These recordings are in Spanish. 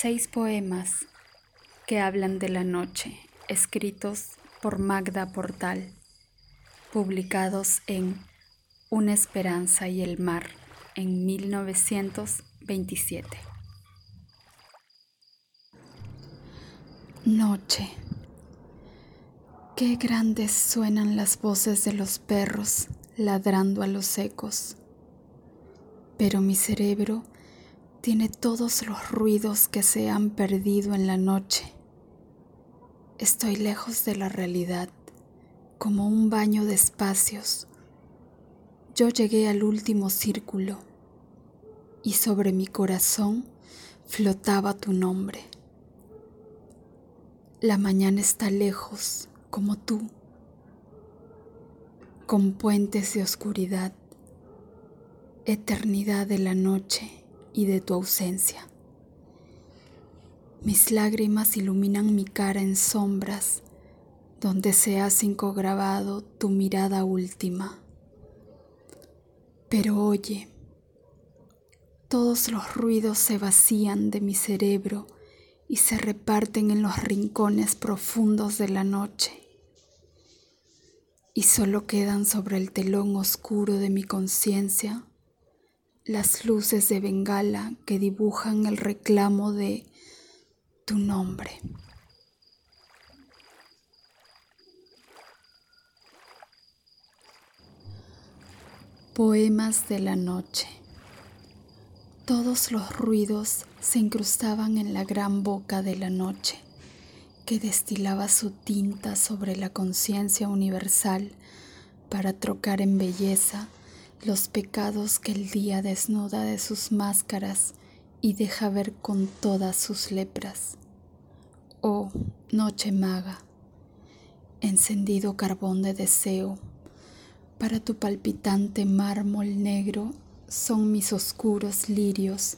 seis poemas que hablan de la noche, escritos por Magda Portal, publicados en Una esperanza y el mar en 1927. Noche. Qué grandes suenan las voces de los perros ladrando a los ecos. Pero mi cerebro tiene todos los ruidos que se han perdido en la noche. Estoy lejos de la realidad, como un baño de espacios. Yo llegué al último círculo y sobre mi corazón flotaba tu nombre. La mañana está lejos como tú, con puentes de oscuridad, eternidad de la noche y de tu ausencia. Mis lágrimas iluminan mi cara en sombras, donde se ha grabado tu mirada última. Pero oye, todos los ruidos se vacían de mi cerebro y se reparten en los rincones profundos de la noche. Y solo quedan sobre el telón oscuro de mi conciencia las luces de Bengala que dibujan el reclamo de tu nombre. Poemas de la noche. Todos los ruidos se incrustaban en la gran boca de la noche, que destilaba su tinta sobre la conciencia universal para trocar en belleza los pecados que el día desnuda de sus máscaras y deja ver con todas sus lepras. Oh, noche maga, encendido carbón de deseo, para tu palpitante mármol negro son mis oscuros lirios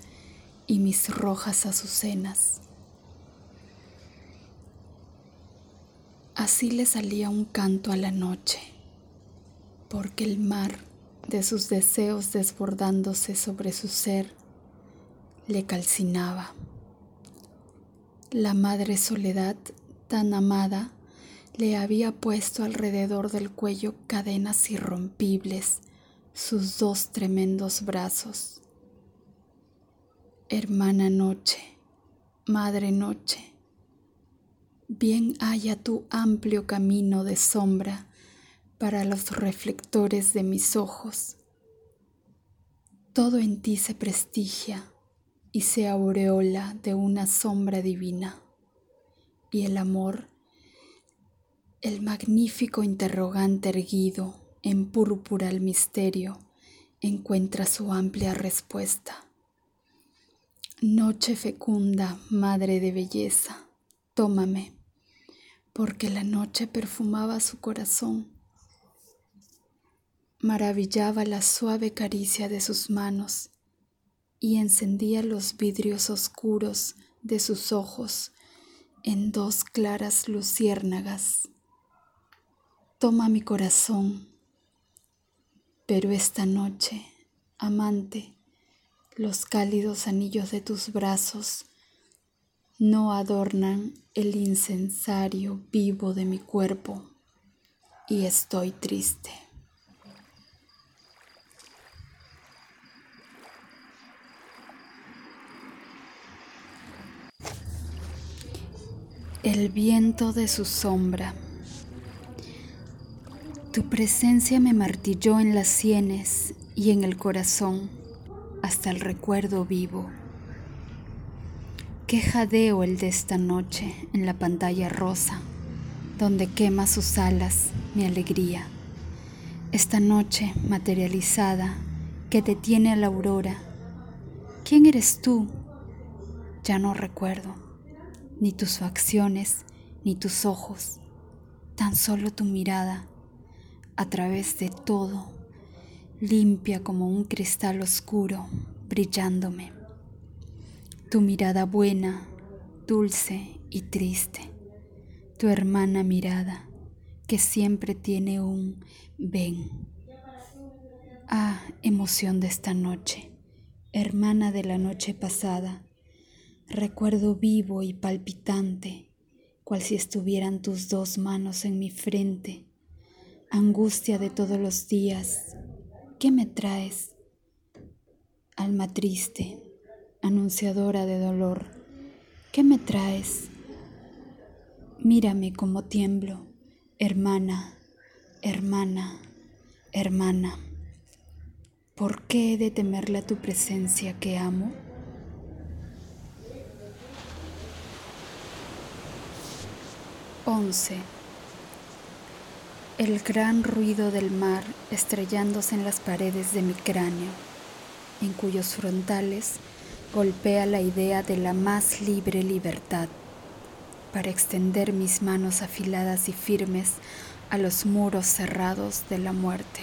y mis rojas azucenas. Así le salía un canto a la noche, porque el mar, de sus deseos desbordándose sobre su ser, le calcinaba. La madre soledad tan amada le había puesto alrededor del cuello cadenas irrompibles sus dos tremendos brazos. Hermana noche, madre noche, bien haya tu amplio camino de sombra para los reflectores de mis ojos. Todo en ti se prestigia y se aureola de una sombra divina, y el amor, el magnífico interrogante erguido, en púrpura el misterio encuentra su amplia respuesta. Noche fecunda, madre de belleza, tómame, porque la noche perfumaba su corazón. Maravillaba la suave caricia de sus manos y encendía los vidrios oscuros de sus ojos en dos claras luciérnagas. Toma mi corazón, pero esta noche, amante, los cálidos anillos de tus brazos no adornan el incensario vivo de mi cuerpo y estoy triste. El viento de su sombra. Tu presencia me martilló en las sienes y en el corazón hasta el recuerdo vivo. Qué jadeo el de esta noche en la pantalla rosa, donde quema sus alas mi alegría. Esta noche materializada que detiene a la aurora. ¿Quién eres tú? Ya no recuerdo, ni tus facciones, ni tus ojos, tan solo tu mirada a través de todo, limpia como un cristal oscuro, brillándome. Tu mirada buena, dulce y triste, tu hermana mirada que siempre tiene un ven. Ah, emoción de esta noche, hermana de la noche pasada, Recuerdo vivo y palpitante, cual si estuvieran tus dos manos en mi frente. Angustia de todos los días, ¿qué me traes? Alma triste, anunciadora de dolor, ¿qué me traes? Mírame como tiemblo, hermana, hermana, hermana. ¿Por qué he de temerle a tu presencia que amo? Once. El gran ruido del mar estrellándose en las paredes de mi cráneo, en cuyos frontales golpea la idea de la más libre libertad, para extender mis manos afiladas y firmes a los muros cerrados de la muerte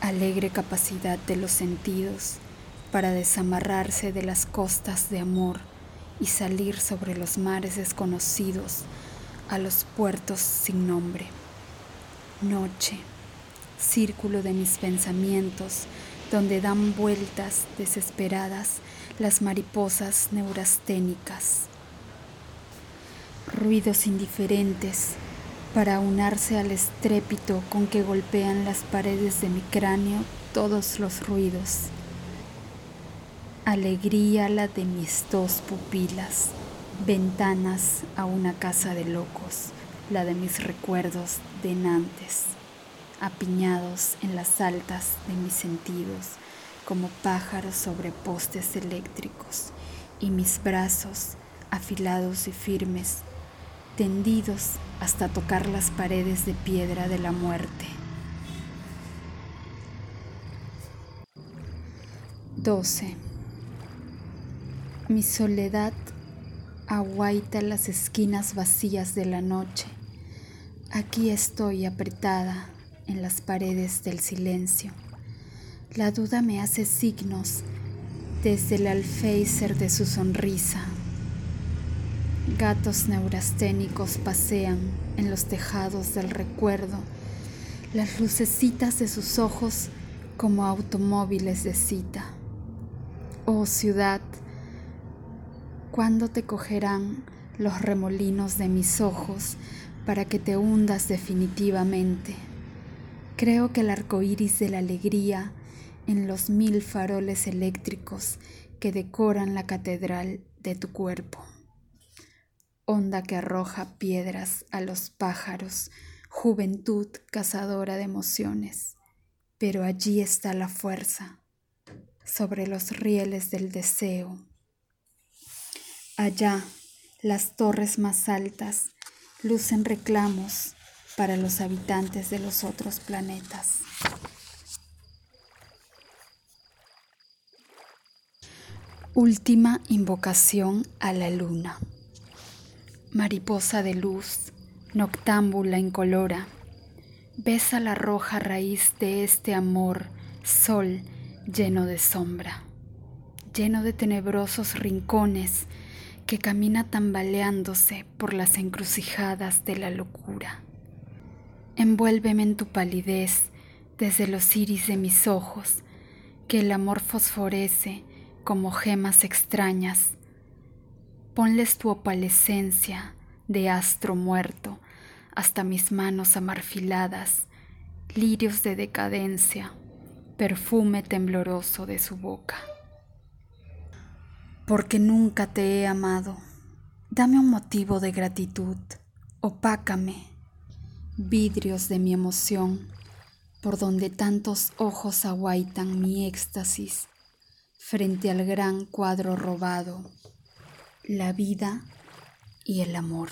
alegre capacidad de los sentidos para desamarrarse de las costas de amor y salir sobre los mares desconocidos a los puertos sin nombre. Noche, círculo de mis pensamientos, donde dan vueltas desesperadas las mariposas neurasténicas. Ruidos indiferentes para unarse al estrépito con que golpean las paredes de mi cráneo todos los ruidos. Alegría la de mis dos pupilas, ventanas a una casa de locos, la de mis recuerdos denantes, apiñados en las altas de mis sentidos como pájaros sobre postes eléctricos, y mis brazos afilados y firmes tendidos hasta tocar las paredes de piedra de la muerte. 12. Mi soledad aguaita las esquinas vacías de la noche. Aquí estoy apretada en las paredes del silencio. La duda me hace signos desde el alféizar de su sonrisa Gatos neurasténicos pasean en los tejados del recuerdo, las lucecitas de sus ojos como automóviles de cita. Oh ciudad, ¿cuándo te cogerán los remolinos de mis ojos para que te hundas definitivamente? Creo que el arco iris de la alegría en los mil faroles eléctricos que decoran la catedral de tu cuerpo onda que arroja piedras a los pájaros, juventud cazadora de emociones. Pero allí está la fuerza, sobre los rieles del deseo. Allá, las torres más altas lucen reclamos para los habitantes de los otros planetas. Última invocación a la luna. Mariposa de luz, noctámbula incolora, besa la roja raíz de este amor, sol lleno de sombra, lleno de tenebrosos rincones que camina tambaleándose por las encrucijadas de la locura. Envuélveme en tu palidez desde los iris de mis ojos, que el amor fosforece como gemas extrañas Ponles tu opalescencia de astro muerto hasta mis manos amarfiladas, lirios de decadencia, perfume tembloroso de su boca. Porque nunca te he amado, dame un motivo de gratitud, opácame, vidrios de mi emoción, por donde tantos ojos aguaitan mi éxtasis, frente al gran cuadro robado la vida y el amor.